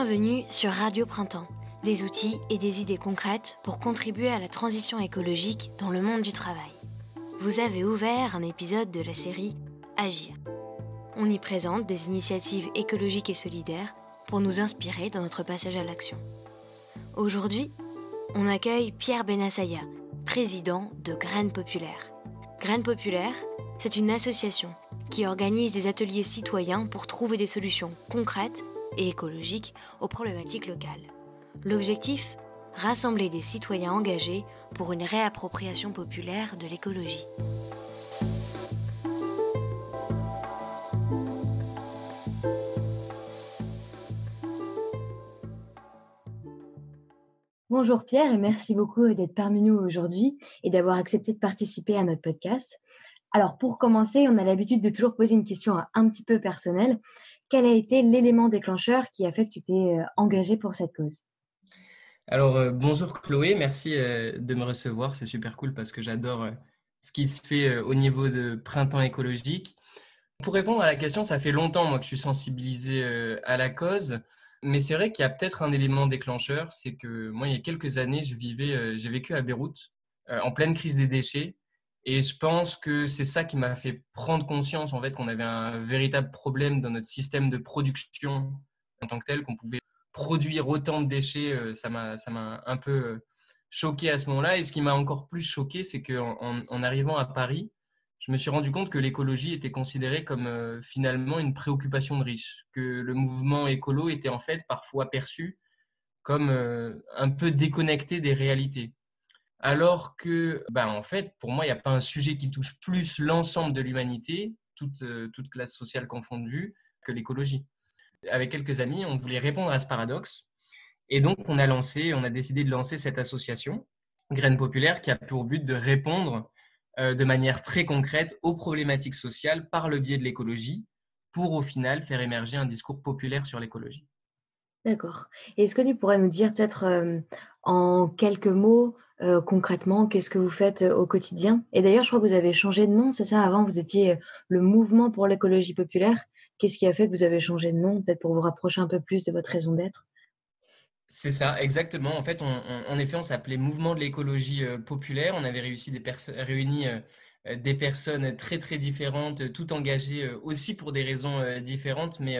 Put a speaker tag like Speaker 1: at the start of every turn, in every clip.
Speaker 1: Bienvenue sur Radio Printemps, des outils et des idées concrètes pour contribuer à la transition écologique dans le monde du travail. Vous avez ouvert un épisode de la série Agir. On y présente des initiatives écologiques et solidaires pour nous inspirer dans notre passage à l'action. Aujourd'hui, on accueille Pierre Benassaya, président de Graines Populaires. Graines Populaires, c'est une association qui organise des ateliers citoyens pour trouver des solutions concrètes et écologiques aux problématiques locales. L'objectif Rassembler des citoyens engagés pour une réappropriation populaire de l'écologie.
Speaker 2: Bonjour Pierre et merci beaucoup d'être parmi nous aujourd'hui et d'avoir accepté de participer à notre podcast. Alors pour commencer, on a l'habitude de toujours poser une question un petit peu personnelle. Quel a été l'élément déclencheur qui a fait que tu t'es euh, engagé pour cette cause?
Speaker 3: Alors euh, bonjour Chloé, merci euh, de me recevoir, c'est super cool parce que j'adore ce qui se fait au niveau de printemps écologique. Pour répondre à la question, ça fait longtemps moi que je suis sensibilisé à la cause. Mais c'est vrai qu'il y a peut-être un élément déclencheur, c'est que moi, il y a quelques années, je vivais, j'ai vécu à Beyrouth, en pleine crise des déchets. Et je pense que c'est ça qui m'a fait prendre conscience en fait qu'on avait un véritable problème dans notre système de production en tant que tel, qu'on pouvait produire autant de déchets. Euh, ça m'a, un peu choqué à ce moment-là. Et ce qui m'a encore plus choqué, c'est qu'en en arrivant à Paris, je me suis rendu compte que l'écologie était considérée comme euh, finalement une préoccupation de riches, que le mouvement écolo était en fait parfois perçu comme euh, un peu déconnecté des réalités. Alors que, ben, en fait, pour moi, il n'y a pas un sujet qui touche plus l'ensemble de l'humanité, toute, euh, toute classe sociale confondue, que l'écologie. Avec quelques amis, on voulait répondre à ce paradoxe. Et donc, on a lancé, on a décidé de lancer cette association, Graines Populaires, qui a pour but de répondre euh, de manière très concrète aux problématiques sociales par le biais de l'écologie pour au final faire émerger un discours populaire sur l'écologie.
Speaker 2: D'accord. Est-ce que tu pourrais nous dire peut-être euh, en quelques mots euh, concrètement qu'est-ce que vous faites au quotidien? Et d'ailleurs, je crois que vous avez changé de nom, c'est ça? Avant, vous étiez le mouvement pour l'écologie populaire. Qu'est-ce qui a fait que vous avez changé de nom Peut-être pour vous rapprocher un peu plus de votre raison d'être?
Speaker 3: C'est ça, exactement. En fait, en effet, on s'appelait Mouvement de l'écologie euh, populaire. On avait réussi réuni euh, euh, des personnes très, très différentes, toutes engagées aussi pour des raisons différentes, mais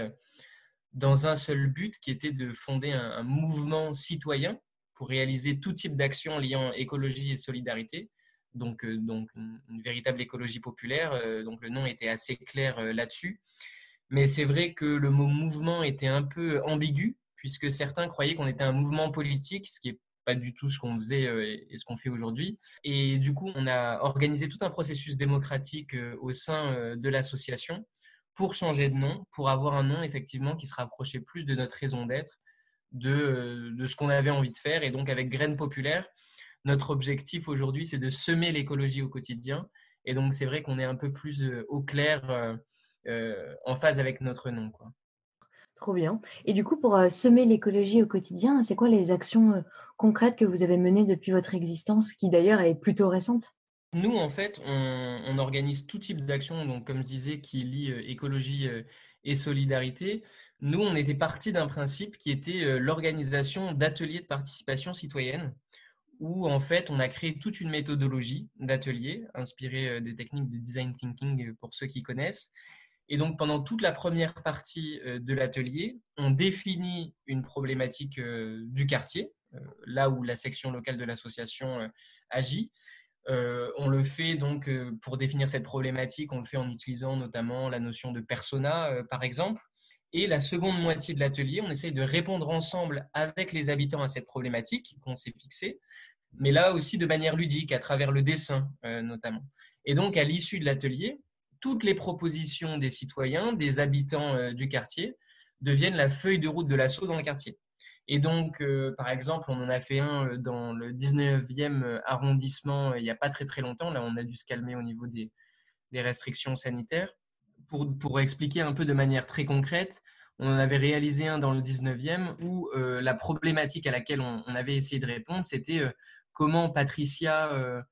Speaker 3: dans un seul but qui était de fonder un, mouvement citoyen pour réaliser tout type d'actions liant écologie et solidarité. Donc, donc une véritable écologie populaire. donc, le nom était assez clair là-dessus. Mais c'est vrai que le mot mouvement était un peu ambigu puisque certains croyaient qu'on était un mouvement politique, ce qui n'est pas du tout ce qu'on faisait euh, et ce qu'on fait aujourd'hui. Et du coup, on a organisé tout un processus démocratique euh, au sein euh, de l'association pour changer de nom, pour avoir un nom effectivement qui se rapprochait plus de notre raison d'être, de, de ce qu'on avait envie de faire. Et donc avec Graines Populaires, notre objectif aujourd'hui, c'est de semer l'écologie au quotidien. Et donc c'est vrai qu'on est un peu plus au clair, en phase avec notre nom. Quoi.
Speaker 2: Trop bien. Et du coup, pour euh, semer l'écologie au quotidien, c'est quoi les actions euh, concrètes que vous avez menées depuis votre existence, qui d'ailleurs est plutôt récente?
Speaker 3: Nous, en fait, on, organise tout type d'actions, donc comme je disais, qui lient euh, écologie et solidarité. Nous, on était parti d'un principe qui était l'organisation d'ateliers de participation citoyenne, où en fait, on a créé toute une méthodologie d'ateliers inspirée des techniques de design thinking pour ceux qui connaissent et donc, pendant toute la première partie euh, de l'atelier, on définit une problématique euh, du quartier, euh, là où la section locale de l'association agit. On le fait donc pour définir cette problématique, on le fait en utilisant notamment la notion de persona, par exemple. Et la seconde moitié de l'atelier, on essaye de répondre ensemble avec les habitants à cette problématique qu'on s'est fixée, mais là aussi de manière ludique, à travers le dessin notamment. Et donc, à l'issue de l'atelier, toutes les propositions des citoyens, des habitants euh, du quartier, deviennent la feuille de route de l'assaut dans le quartier. Et donc, euh, par exemple, on en a fait un euh, dans le 19e arrondissement il n'y a pas très très longtemps. Là, on a dû se calmer au niveau des, restrictions sanitaires. Pour, pour, expliquer un peu de manière très concrète, on en avait réalisé un dans le 19e où la problématique à laquelle on, avait essayé de répondre, c'était comment Patricia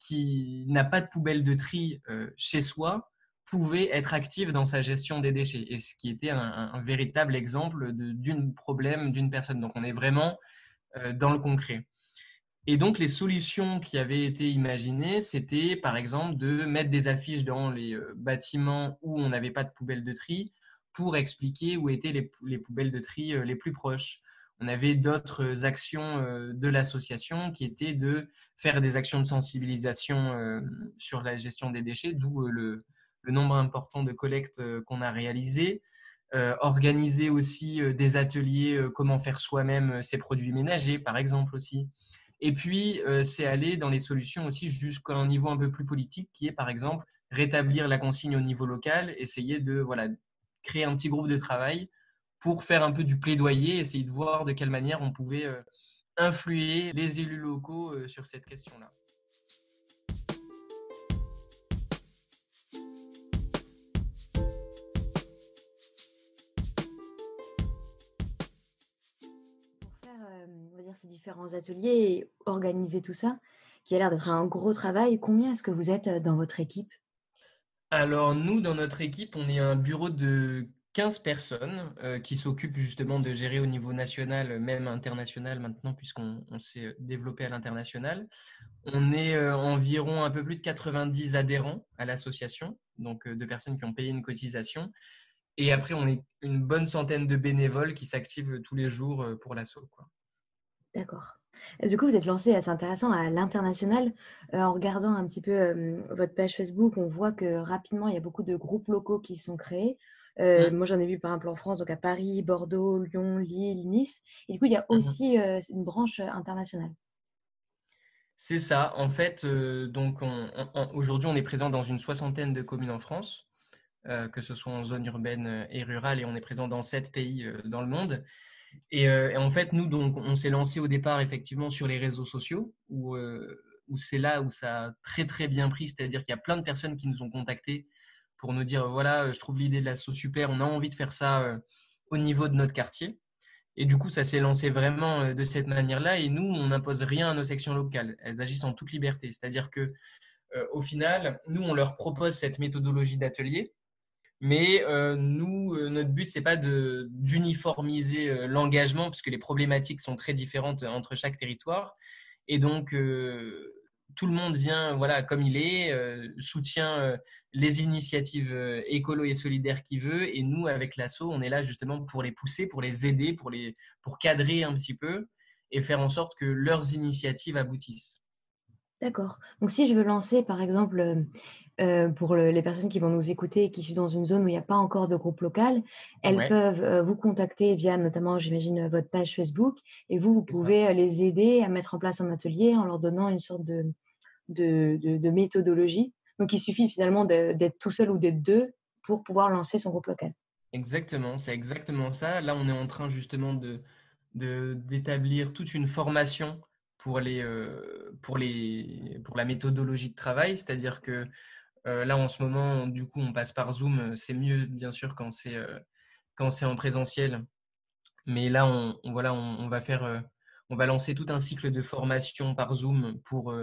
Speaker 3: qui n'a pas de poubelle de tri euh, chez soi pouvait être active dans sa gestion des déchets, et ce qui était un, véritable exemple d'un problème d'une personne. Donc on est vraiment euh, dans le concret. Et donc les solutions qui avaient été imaginées, c'était par exemple de mettre des affiches dans les euh, bâtiments où on n'avait pas de poubelles de tri pour expliquer où étaient les, les poubelles de tri euh, les plus proches. On avait d'autres actions de l'association qui étaient de faire des actions de sensibilisation sur la gestion des déchets, d'où le, le nombre important de collectes euh, qu'on a réalisées. Euh, organiser aussi euh, des ateliers comment faire soi-même ses produits ménagers, par exemple aussi. Et puis, c'est aller dans les solutions aussi jusqu'à un niveau un peu plus politique, qui est par exemple rétablir la consigne au niveau local, essayer de voilà, créer un petit groupe de travail pour faire un peu du plaidoyer, essayer de voir de quelle manière on pouvait influer les élus locaux sur cette question-là.
Speaker 2: Différents ateliers et organiser tout ça, qui a l'air d'être un gros travail. Combien est-ce que vous êtes euh, dans votre équipe?
Speaker 3: Alors, nous, dans notre équipe, on est un bureau de 15 personnes euh, qui s'occupent justement de gérer au niveau national, même international maintenant, puisqu'on s'est développé à l'international. On est euh, environ un peu plus de 90 adhérents à l'association, donc de personnes qui ont payé une cotisation. Et après, on est une bonne centaine de bénévoles qui s'activent tous les jours pour l'assaut.
Speaker 2: D'accord. Du coup, vous êtes lancé, assez intéressant, à l'international. Euh, en regardant un petit peu euh, votre page Facebook, on voit que rapidement, il y a beaucoup de groupes locaux qui sont créés. Euh, moi, j'en ai vu par exemple en France, donc à Paris, Bordeaux, Lyon, Lille, Nice. Et du coup, il y a mmh aussi une branche internationale.
Speaker 3: C'est ça. En fait, donc aujourd'hui, on est présent dans une soixantaine de communes en France, que ce soit en zone urbaine et rurale, et on est présent dans sept pays dans le monde. Euh, et, en fait, nous, donc, on s'est lancé au départ effectivement sur les réseaux sociaux, où, euh, où c'est là où ça a très très bien pris, c'est-à-dire qu'il y a plein de personnes qui nous ont contactés pour nous dire voilà, je trouve l'idée de l'assaut super, on a envie de faire ça euh, au niveau de notre quartier. Et du coup, ça s'est lancé vraiment de cette manière-là. Et nous, on n'impose rien à nos sections locales. Elles agissent en toute liberté. C'est-à-dire que, au final, nous, on leur propose cette méthodologie d'atelier mais euh, nous, euh, notre but, c'est pas d'uniformiser euh, l'engagement, puisque les problématiques sont très différentes entre chaque territoire. Et donc, tout le monde vient voilà, comme il est, soutient les initiatives écolo et solidaires qu'il veut. Et nous, avec l'ASSO, on est là justement pour les pousser, pour les aider, pour, les, pour cadrer un petit peu et faire en sorte que leurs initiatives aboutissent.
Speaker 2: D'accord. Donc si je veux lancer, par exemple, euh, pour les personnes qui vont nous écouter et qui sont dans une zone où il n'y a pas encore de groupe local, elles peuvent euh, vous contacter via notamment, j'imagine, votre page Facebook et vous, vous pouvez euh, les aider à mettre en place un atelier en leur donnant une sorte de, de, de, méthodologie. Donc, il suffit finalement d'être tout seul ou d'être deux pour pouvoir lancer son groupe local.
Speaker 3: Exactement, c'est exactement ça. Là, on est en train justement de d'établir toute une formation pour, les, pour, les, pour la méthodologie de travail, c'est-à-dire que euh, là, en ce moment, du coup, on passe par Zoom. C'est mieux, bien sûr, quand c'est euh, quand c'est en présentiel. Mais là, on, va faire, euh, on va lancer tout un cycle de formation par Zoom pour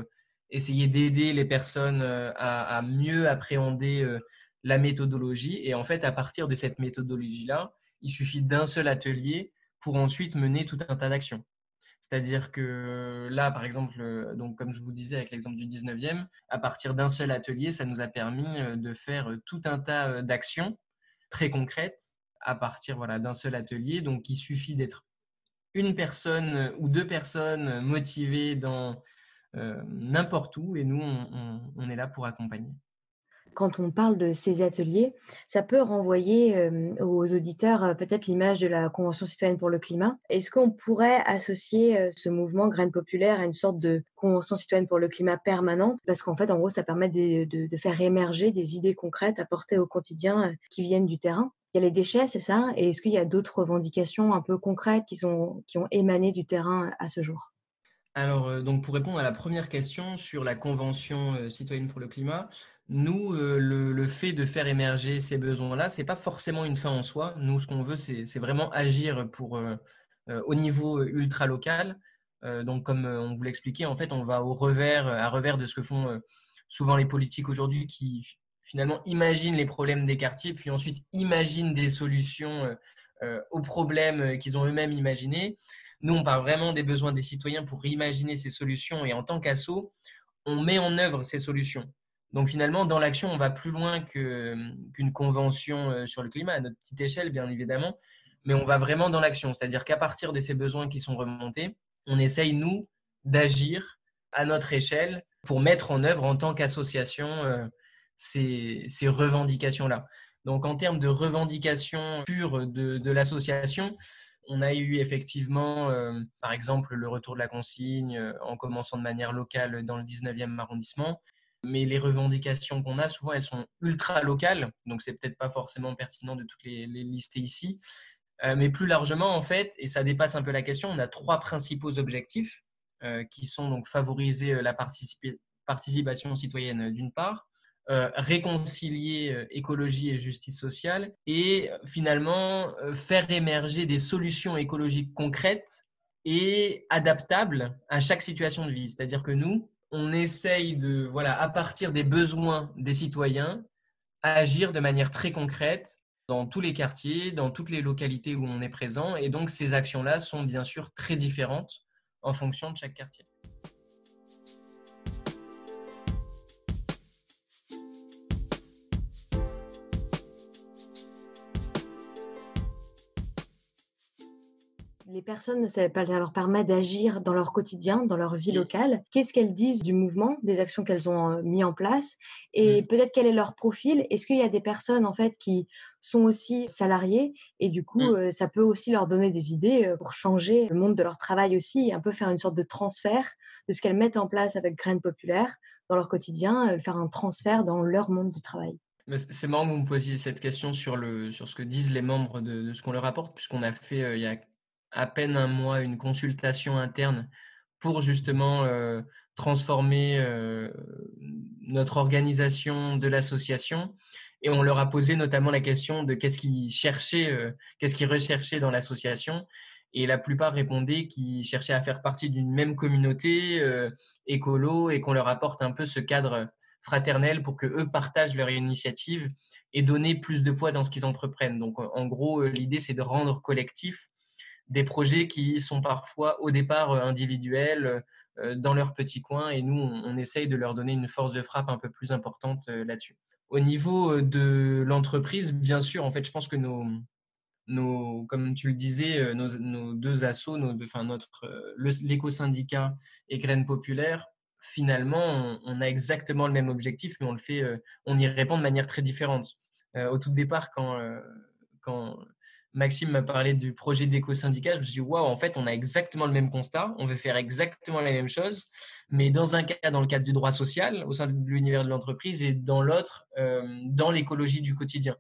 Speaker 3: essayer d'aider les personnes à, mieux appréhender la méthodologie. Et en fait, à partir de cette méthodologie-là, il suffit d'un seul atelier pour ensuite mener tout un tas d'actions. C'est-à-dire que là, par exemple, euh, donc comme je vous disais avec l'exemple du 19e, à partir d'un seul atelier, ça nous a permis euh, de faire euh, tout un tas d'actions très concrètes à partir voilà, d'un seul atelier. Donc, il suffit d'être une personne ou deux personnes motivées dans n'importe où et nous, on est là pour accompagner
Speaker 2: quand on parle de ces ateliers, ça peut renvoyer euh, aux auditeurs euh, peut-être l'image de la Convention citoyenne pour le climat. Est-ce qu'on pourrait associer euh, ce mouvement graine populaire à une sorte de Convention citoyenne pour le climat permanente? Parce qu'en fait, en gros, ça permet de, faire émerger des idées concrètes à porter au quotidien qui viennent du terrain. Il y a les déchets, c'est ça? Et est-ce qu'il y a d'autres revendications un peu concrètes qui, sont, qui ont émané du terrain à ce jour?
Speaker 3: Alors, donc pour répondre à la première question sur la Convention citoyenne pour le climat, nous, euh, le, fait de faire émerger ces besoins-là, ce n'est pas forcément une fin en soi. Nous, ce qu'on veut, c'est vraiment agir pour, euh, euh, au niveau ultra local. donc, comme on vous l'expliquait, en fait, on va au revers, à revers de ce que font souvent les politiques aujourd'hui qui finalement imagine les problèmes des quartiers, puis ensuite imagine des solutions aux problèmes qu'ils ont eux-mêmes imaginés. Nous, on parle vraiment des besoins des citoyens pour imaginer ces solutions et en tant qu'asso, on met en œuvre ces solutions. Donc finalement, dans l'action, on va plus loin qu'une convention sur le climat, à notre petite échelle, bien évidemment, mais on va vraiment dans l'action. C'est-à-dire qu'à partir de ces besoins qui sont remontés, on essaye, nous, d'agir à notre échelle pour mettre en œuvre en tant qu'association euh, ces, revendications-là. Donc en termes de revendications pures de, l'association, on a eu effectivement, euh, par exemple, le retour de la consigne euh, en commençant de manière locale dans le 19e arrondissement. Mais les revendications qu'on a, souvent, elles sont ultra locales. Donc, c'est peut-être pas forcément pertinent de toutes les, les lister ici. mais plus largement, en fait, et ça dépasse un peu la question, on a trois principaux objectifs. Euh, qui sont donc favoriser euh, la participation citoyenne euh, d'une part, réconcilier écologie et justice sociale et finalement faire émerger des solutions écologiques concrètes et adaptables à chaque situation de vie. C'est-à-dire que nous, on essaye de, voilà, à partir des besoins des citoyens, agir de manière très concrète dans tous les quartiers, dans toutes les localités où on est présent. Et donc, ces actions-là sont bien sûr très différentes en fonction de chaque quartier.
Speaker 2: Les personnes, ça, leur permet d'agir dans leur quotidien, dans leur vie locale. Qu'est-ce qu'elles disent du mouvement, des actions qu'elles ont euh, mis en place et mmh. peut-être quel est leur profil? Est-ce qu'il y a des personnes en fait qui sont aussi salariées et du coup, mmh. euh, ça peut aussi leur donner des idées euh, pour changer le monde de leur travail aussi et un peu faire une sorte de transfert de ce qu'elles mettent en place avec Graines Populaires dans leur quotidien, faire un transfert dans leur monde du travail.
Speaker 3: C'est marrant que vous me posiez cette question sur, le, sur ce que disent les membres de, ce qu'on leur apporte, puisqu'on a fait il y a à peine un mois une consultation interne pour justement euh, transformer euh, notre organisation de l'association. Et on leur a posé notamment la question de qu'est-ce qu'ils cherchaient, euh, qu'est-ce qu'ils recherchaient dans l'association. Et la plupart répondaient qu'ils cherchaient à faire partie d'une même communauté écolo et qu'on leur apporte un peu ce cadre fraternel pour que eux partagent leur initiative et donner plus de poids dans ce qu'ils entreprennent. Donc en gros, l'idée c'est de rendre collectif des projets qui sont parfois au départ euh, individuels euh, dans leur petit coin et nous, on, essaye de leur donner une force de frappe un peu plus importante euh, là-dessus. Au niveau de l'entreprise, bien sûr, en fait, je pense que nos, nos comme tu le disais, nos, deux assos, nos, enfin notre l'éco-syndicat et Graines Populaires, finalement, on, a exactement le même objectif, mais on le fait, on y répond de manière très différente. au tout départ, quand, quand Maxime m'a parlé du projet d'éco-syndicat, je me suis dit, waouh, en fait, on a exactement le même constat, on veut faire exactement la même chose, mais dans un cas, dans le cadre du droit social, au sein de l'univers de l'entreprise, et dans l'autre, euh, dans l'écologie du quotidien.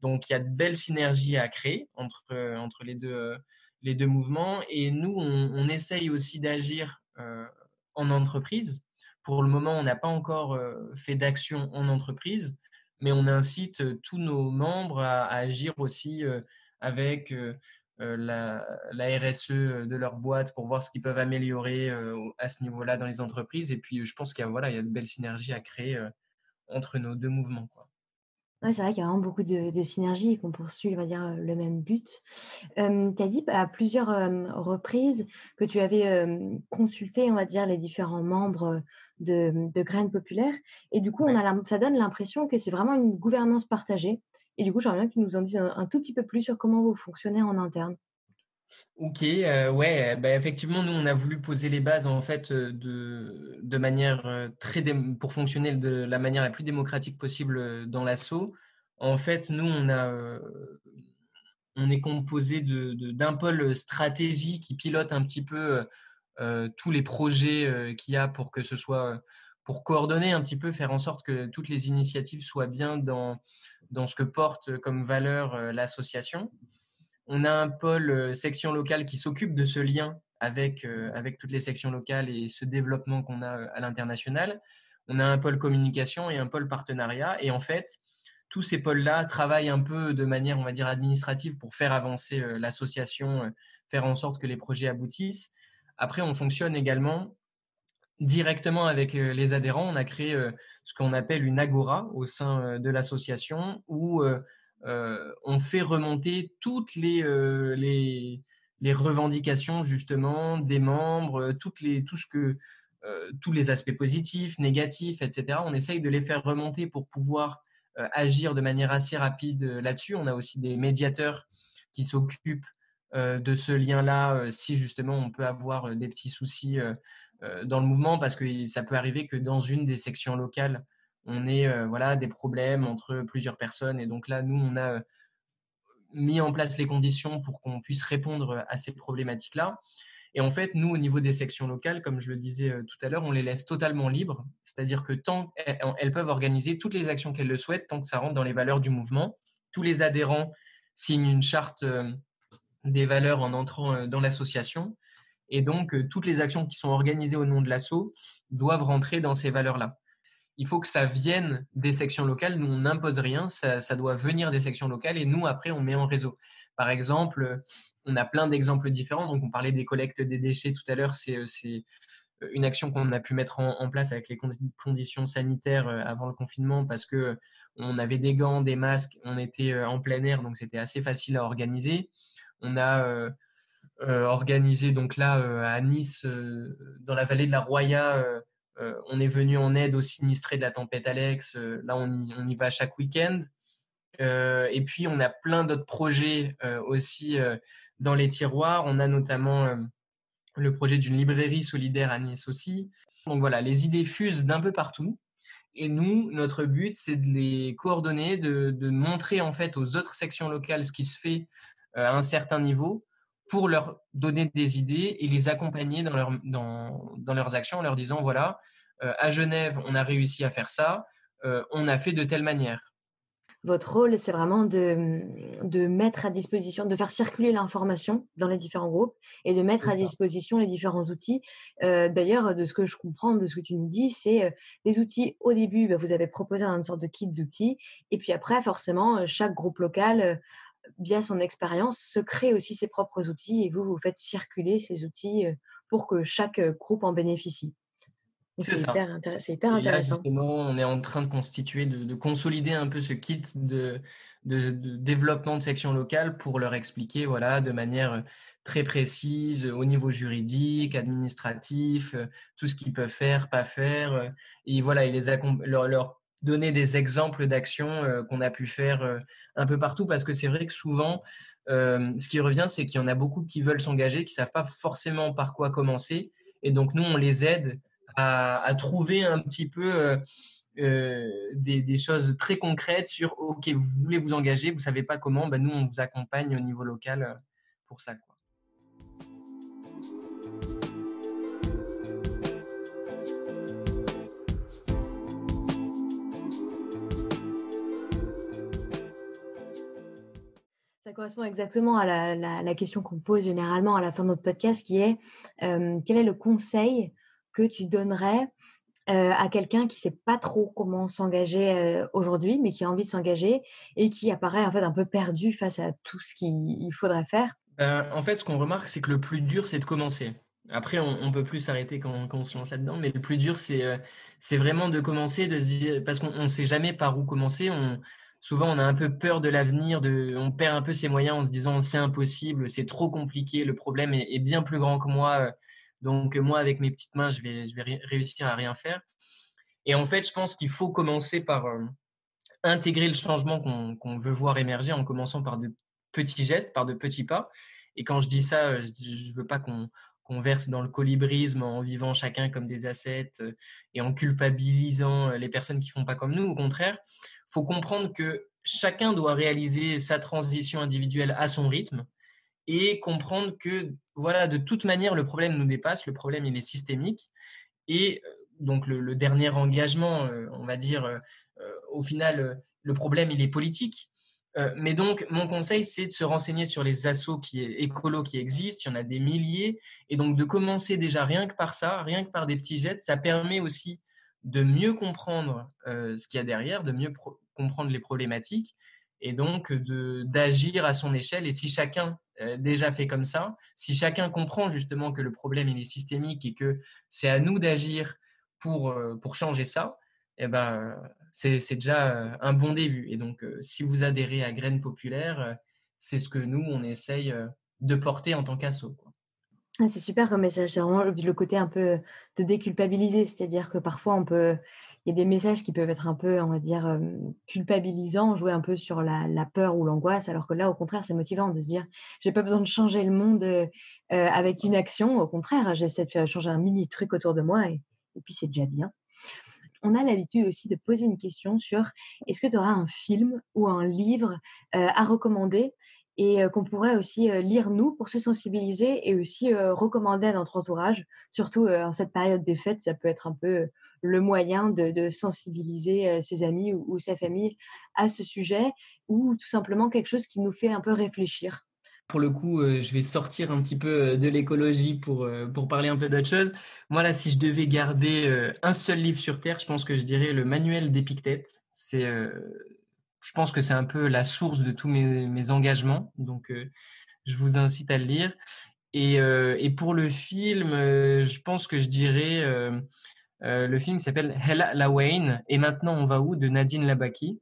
Speaker 3: Donc, il y a de belles synergies à créer entre, euh, entre les, deux, euh, les deux mouvements. Et nous, on, essaye aussi d'agir en entreprise. Pour le moment, on n'a pas encore fait d'action en entreprise, mais on incite tous nos membres à agir aussi avec euh, euh, la, RSE euh, de leur boîte pour voir ce qu'ils peuvent améliorer à ce niveau-là dans les entreprises. Et puis, je pense qu'il y a, voilà, il y a de belles synergies à créer entre nos deux mouvements. Quoi.
Speaker 2: c'est vrai qu'il y a vraiment beaucoup de, synergies et qu'on poursuit, on va dire, le même but. tu as dit à plusieurs reprises que tu avais consulté, on va dire, les différents membres de, de Graines Populaires. Et du coup, on a ça donne l'impression que c'est vraiment une gouvernance partagée. Et du coup, j'aimerais bien que tu nous en dises un, tout petit peu plus sur comment vous fonctionnez en interne.
Speaker 3: Ok, euh, ouais, bah, effectivement, nous, on a voulu poser les bases en fait euh, de, de manière euh, très pour fonctionner de la manière la plus démocratique possible dans l'assaut. En fait, nous, on a on est composé de, d'un pôle stratégie qui pilote un petit peu tous les projets qu'il y a pour que ce soit pour coordonner un petit peu, faire en sorte que toutes les initiatives soient bien dans dans ce que porte comme valeur euh, l'association. On a un pôle euh, section locale qui s'occupe de ce lien avec, euh, avec toutes les sections locales et ce développement qu'on a à l'international. On a un pôle communication et un pôle partenariat. Et en fait, tous ces pôles-là travaillent un peu de manière, on va dire, administrative pour faire avancer l'association, faire en sorte que les projets aboutissent. Après, on fonctionne également directement avec les adhérents, on a créé ce qu'on appelle une agora au sein de l'association où on fait remonter toutes les, revendications justement des membres, toutes les, tous les aspects positifs, négatifs, etc. On essaye de les faire remonter pour pouvoir agir de manière assez rapide là-dessus. On a aussi des médiateurs qui s'occupent de ce lien-là si justement on peut avoir des petits soucis dans le mouvement parce que ça peut arriver que dans une des sections locales, on ait voilà, des problèmes entre plusieurs personnes. Et donc là, nous, on a mis en place les conditions pour qu'on puisse répondre à ces problématiques-là. Et en fait, nous, au niveau des sections locales, comme je le disais tout à l'heure, on les laisse totalement libres. C'est-à-dire que tant elles peuvent organiser toutes les actions qu'elles le souhaitent, tant que ça rentre dans les valeurs du mouvement. Tous les adhérents signent une charte des valeurs en entrant dans l'association. Et donc, euh, toutes les actions qui sont organisées au nom de l'assaut doivent rentrer dans ces valeurs-là. Il faut que ça vienne des sections locales. Nous, on n'impose rien. Ça, doit venir des sections locales et nous, après, on met en réseau. Par exemple, on a plein d'exemples différents. Donc, on parlait des collectes des déchets tout à l'heure. C'est euh, une action qu'on a pu mettre en, place avec les conditions sanitaires euh, avant le confinement parce que on avait des gants, des masques, on était en plein air, donc c'était assez facile à organiser. On a euh, organisé donc là euh, à Nice, euh, dans la vallée de la Roya. on est venu en aide aux sinistrés de la tempête Alex. là, on y, on y va chaque week-end. et puis, on a plein d'autres projets aussi dans les tiroirs. On a notamment le projet d'une librairie solidaire à Nice aussi. Donc voilà, les idées fusent d'un peu partout. Et nous, notre but, c'est de les coordonner, de, de, montrer en fait aux autres sections locales ce qui se fait à un certain niveau pour leur donner des idées et les accompagner dans, leur, dans, dans leurs actions en leur disant, voilà, euh, à Genève, on a réussi à faire ça, euh, on a fait de telle manière.
Speaker 2: Votre rôle, c'est vraiment de, de, mettre à disposition, de faire circuler l'information dans les différents groupes et de mettre à disposition les différents outils. Euh, d'ailleurs, de ce que je comprends, de ce que tu nous dis, c'est des outils. Au début, bah, vous avez proposé une sorte de kit d'outils. Et puis après, forcément, chaque groupe local via son expérience, se crée aussi ses propres outils et vous, vous faites circuler ces outils pour que chaque groupe en bénéficie.
Speaker 3: C'est hyper, hyper, intéressant. justement, on est en train de constituer, de, consolider un peu ce kit de, de, développement de section locale pour leur expliquer voilà, de manière très précise au niveau juridique, administratif, tout ce qu'ils peuvent faire, pas faire. Et voilà, et les leur, leur donner des exemples d'actions euh, qu'on a pu faire euh, un peu partout parce que c'est vrai que souvent, euh, ce qui revient, c'est qu'il y en a beaucoup qui veulent s'engager, qui ne savent pas forcément par quoi commencer. Et donc, nous, on les aide à, trouver un petit peu des, choses très concrètes sur, OK, vous voulez vous engager, vous ne savez pas comment, ben, nous, on vous accompagne au niveau local pour ça.
Speaker 2: Correspond exactement à la, question qu'on pose généralement à la fin de notre podcast, qui est euh, quel est le conseil que tu donnerais euh, à quelqu'un qui ne sait pas trop comment s'engager euh, aujourd'hui, mais qui a envie de s'engager et qui apparaît en fait un peu perdu face à tout ce qu'il faudrait faire?
Speaker 3: En fait, ce qu'on remarque, c'est que le plus dur, c'est de commencer. Après, on, ne peut plus s'arrêter quand, on se lance là-dedans, mais le plus dur, c'est vraiment de commencer, de parce qu'on ne sait jamais par où commencer. On, souvent on a un peu peur de l'avenir, on perd un peu ses moyens en se disant c'est impossible, c'est trop compliqué, le problème est, bien plus grand que moi, euh, donc moi avec mes petites mains je vais, vais réussir à rien faire. Et en fait, je pense qu'il faut commencer par euh, intégrer le changement qu'on veut voir émerger en commençant par de petits gestes, par de petits pas. Et quand je dis ça, euh, je ne veux pas qu'on qu'on verse dans le colibrisme en vivant chacun comme des assets et en culpabilisant les personnes qui font pas comme nous. Au contraire, faut comprendre que chacun doit réaliser sa transition individuelle à son rythme et comprendre que voilà de toute manière le problème nous dépasse, le problème il est systémique et euh, donc le, dernier engagement, euh, on va dire euh, au final le problème il est politique. mais donc, mon conseil, c'est de se renseigner sur les assauts qui, écolos qui existent. Il y en a des milliers. Et donc, de commencer déjà rien que par ça, rien que par des petits gestes, ça permet aussi de mieux comprendre ce qu'il y a derrière, de mieux comprendre les problématiques et donc d'agir à son échelle. Et si chacun déjà fait comme ça, si chacun comprend justement que le problème est systémique et que c'est à nous d'agir pour, pour changer ça, eh ben, c'est déjà un bon début. Et donc, si vous adhérez à Graines Populaires, c'est ce que nous, on essaye de porter en tant qu'assaut.
Speaker 2: Ah, c'est super comme message. C'est vraiment le côté un peu de déculpabiliser. C'est-à-dire que parfois, on peut, il y a des messages qui peuvent être un peu, on va dire, culpabilisants, jouer un peu sur la, peur ou l'angoisse, alors que là, au contraire, c'est motivant de se dire, j'ai pas besoin de changer le monde avec une action. Au contraire, j'essaie de faire changer un mini truc autour de moi et, puis c'est déjà bien. On a l'habitude aussi de poser une question sur est-ce que tu auras un film ou un livre à recommander et qu'on pourrait aussi lire nous pour se sensibiliser et aussi recommander à notre entourage, surtout en cette période des fêtes, ça peut être un peu le moyen de, sensibiliser ses amis ou, sa famille à ce sujet ou tout simplement quelque chose qui nous fait un peu réfléchir?
Speaker 3: Pour le coup, je vais sortir un petit peu de l'écologie pour, pour parler un peu d'autre chose. Moi, là, si je devais garder un seul livre sur Terre, je pense que je dirais le manuel d'Épictète. C'est je pense que c'est un peu la source de tous mes, engagements. Donc, euh, je vous incite à le lire. Et, euh, pour le film, euh, je pense que je dirais le film s'appelle Hella Lawain et maintenant on va où de Nadine Labaki,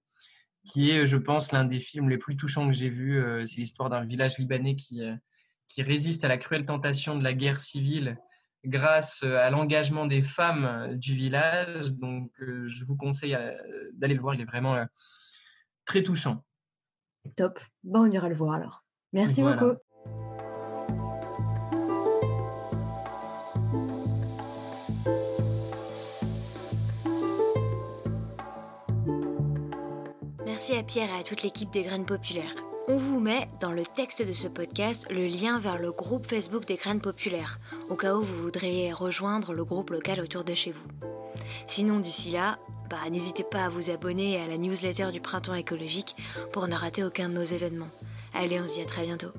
Speaker 3: qui est, je pense, l'un des films les plus touchants que j'ai vus. c'est l'histoire d'un village libanais qui, qui résiste à la cruelle tentation de la guerre civile grâce à l'engagement des femmes du village. Donc, je vous conseille d'aller le voir. Il est vraiment très touchant.
Speaker 2: Top. Bon, on ira le voir alors. Merci beaucoup.
Speaker 1: À Pierre et à toute l'équipe des Graines Populaires. On vous met dans le texte de ce podcast le lien vers le groupe Facebook des Graines Populaires, au cas où vous voudriez rejoindre le groupe local autour de chez vous. Sinon, d'ici là, bah, n'hésitez pas à vous abonner à la newsletter du Printemps écologique pour ne rater aucun de nos événements. Allez, on se dit à très bientôt.